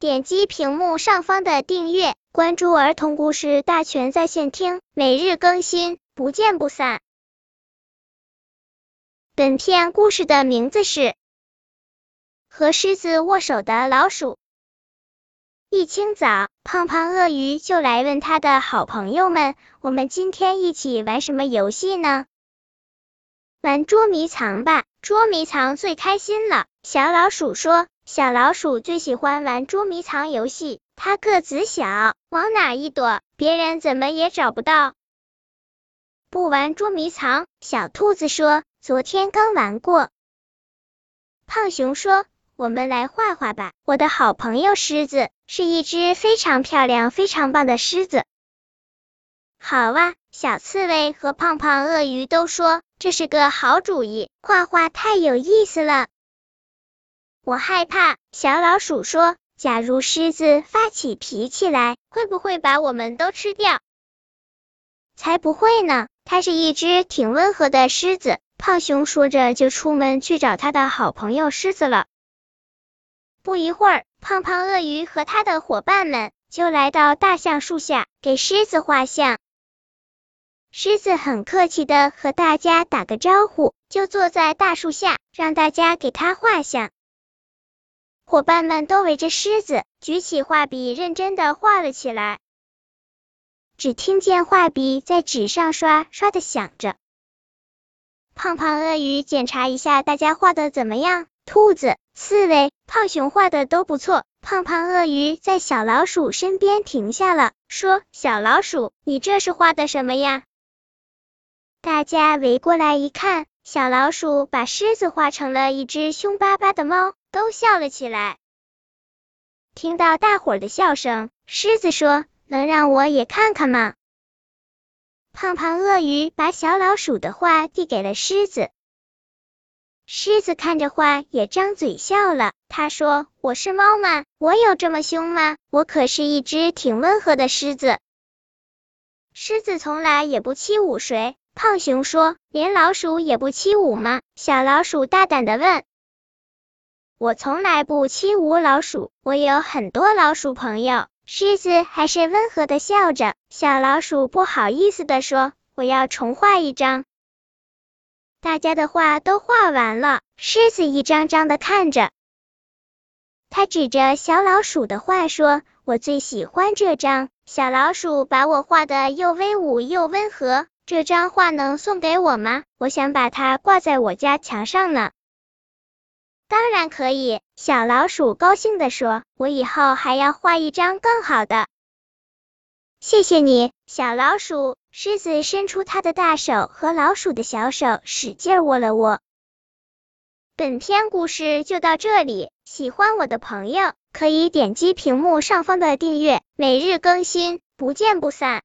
点击屏幕上方的订阅，关注儿童故事大全在线听，每日更新，不见不散。本片故事的名字是《和狮子握手的老鼠》。一清早，胖胖鳄鱼就来问他的好朋友们：“我们今天一起玩什么游戏呢？”玩捉迷藏吧，捉迷藏最开心了。小老鼠说：“小老鼠最喜欢玩捉迷藏游戏，它个子小，往哪一躲，别人怎么也找不到。”不玩捉迷藏，小兔子说：“昨天刚玩过。”胖熊说：“我们来画画吧，我的好朋友狮子是一只非常漂亮、非常棒的狮子。”好哇，小刺猬和胖胖鳄鱼都说。这是个好主意，画画太有意思了。我害怕，小老鼠说：“假如狮子发起脾气来，会不会把我们都吃掉？”才不会呢，它是一只挺温和的狮子。胖熊说着就出门去找他的好朋友狮子了。不一会儿，胖胖鳄鱼和他的伙伴们就来到大橡树下，给狮子画像。狮子很客气的和大家打个招呼，就坐在大树下，让大家给他画像。伙伴们都围着狮子，举起画笔，认真的画了起来。只听见画笔在纸上刷刷的响着。胖胖鳄鱼检查一下大家画的怎么样，兔子、刺猬、胖熊画的都不错。胖胖鳄鱼在小老鼠身边停下了，说：“小老鼠，你这是画的什么呀？”大家围过来一看，小老鼠把狮子画成了一只凶巴巴的猫，都笑了起来。听到大伙的笑声，狮子说：“能让我也看看吗？”胖胖鳄鱼把小老鼠的画递给了狮子，狮子看着画也张嘴笑了。他说：“我是猫吗？我有这么凶吗？我可是一只挺温和的狮子。狮子从来也不欺侮谁。”胖熊说：“连老鼠也不欺侮吗？”小老鼠大胆的问：“我从来不欺侮老鼠，我有很多老鼠朋友。”狮子还是温和的笑着。小老鼠不好意思的说：“我要重画一张。”大家的画都画完了，狮子一张张的看着，他指着小老鼠的画说：“我最喜欢这张。小老鼠把我画的又威武又温和。”这张画能送给我吗？我想把它挂在我家墙上呢。当然可以，小老鼠高兴地说：“我以后还要画一张更好的。”谢谢你，小老鼠。狮子伸出它的大手和老鼠的小手使劲握了握。本篇故事就到这里，喜欢我的朋友可以点击屏幕上方的订阅，每日更新，不见不散。